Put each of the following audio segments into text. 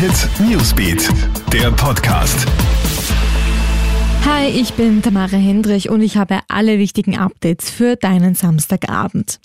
Hit Newsbeat, der Podcast. Hi, ich bin Tamara Hendrich und ich habe alle wichtigen Updates für deinen Samstagabend.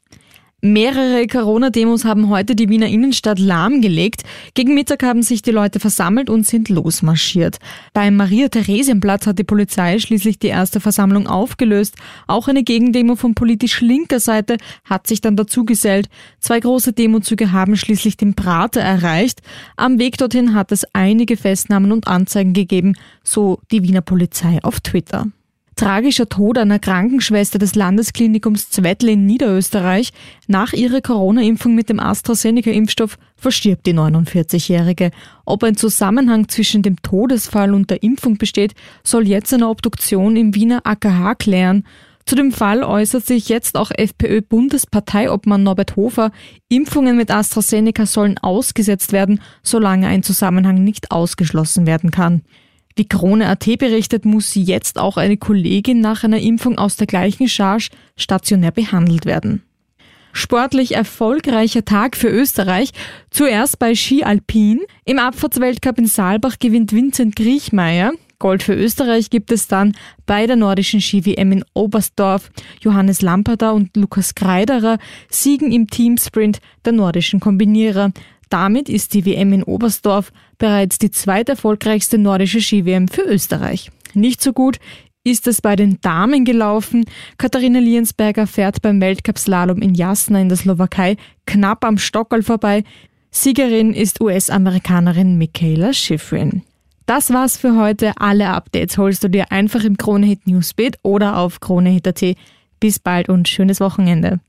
Mehrere Corona-Demos haben heute die Wiener Innenstadt lahmgelegt. Gegen Mittag haben sich die Leute versammelt und sind losmarschiert. Beim Maria-Theresienplatz hat die Polizei schließlich die erste Versammlung aufgelöst. Auch eine Gegendemo von politisch linker Seite hat sich dann dazu gesellt. Zwei große Demozüge haben schließlich den Prater erreicht. Am Weg dorthin hat es einige Festnahmen und Anzeigen gegeben, so die Wiener Polizei auf Twitter. Tragischer Tod einer Krankenschwester des Landesklinikums Zwettl in Niederösterreich. Nach ihrer Corona-Impfung mit dem AstraZeneca-Impfstoff verstirbt die 49-Jährige. Ob ein Zusammenhang zwischen dem Todesfall und der Impfung besteht, soll jetzt eine Obduktion im Wiener AKH klären. Zu dem Fall äußert sich jetzt auch FPÖ-Bundesparteiobmann Norbert Hofer. Impfungen mit AstraZeneca sollen ausgesetzt werden, solange ein Zusammenhang nicht ausgeschlossen werden kann. Wie Krone.at berichtet, muss jetzt auch eine Kollegin nach einer Impfung aus der gleichen Charge stationär behandelt werden. Sportlich erfolgreicher Tag für Österreich. Zuerst bei Ski Alpin. Im Abfahrtsweltcup in Saalbach gewinnt Vincent Griechmeier. Gold für Österreich gibt es dann bei der nordischen Ski-WM in Oberstdorf. Johannes Lamperter und Lukas Kreiderer siegen im Teamsprint der nordischen Kombinierer. Damit ist die WM in Oberstdorf bereits die zweiterfolgreichste nordische Ski-WM für Österreich. Nicht so gut ist es bei den Damen gelaufen. Katharina Liensberger fährt beim Weltcup-Slalom in Jasna in der Slowakei knapp am Stockerl vorbei. Siegerin ist US-Amerikanerin Michaela Schifrin. Das war's für heute. Alle Updates holst du dir einfach im Kronehit Newsbeat oder auf kronehit.at. Bis bald und schönes Wochenende.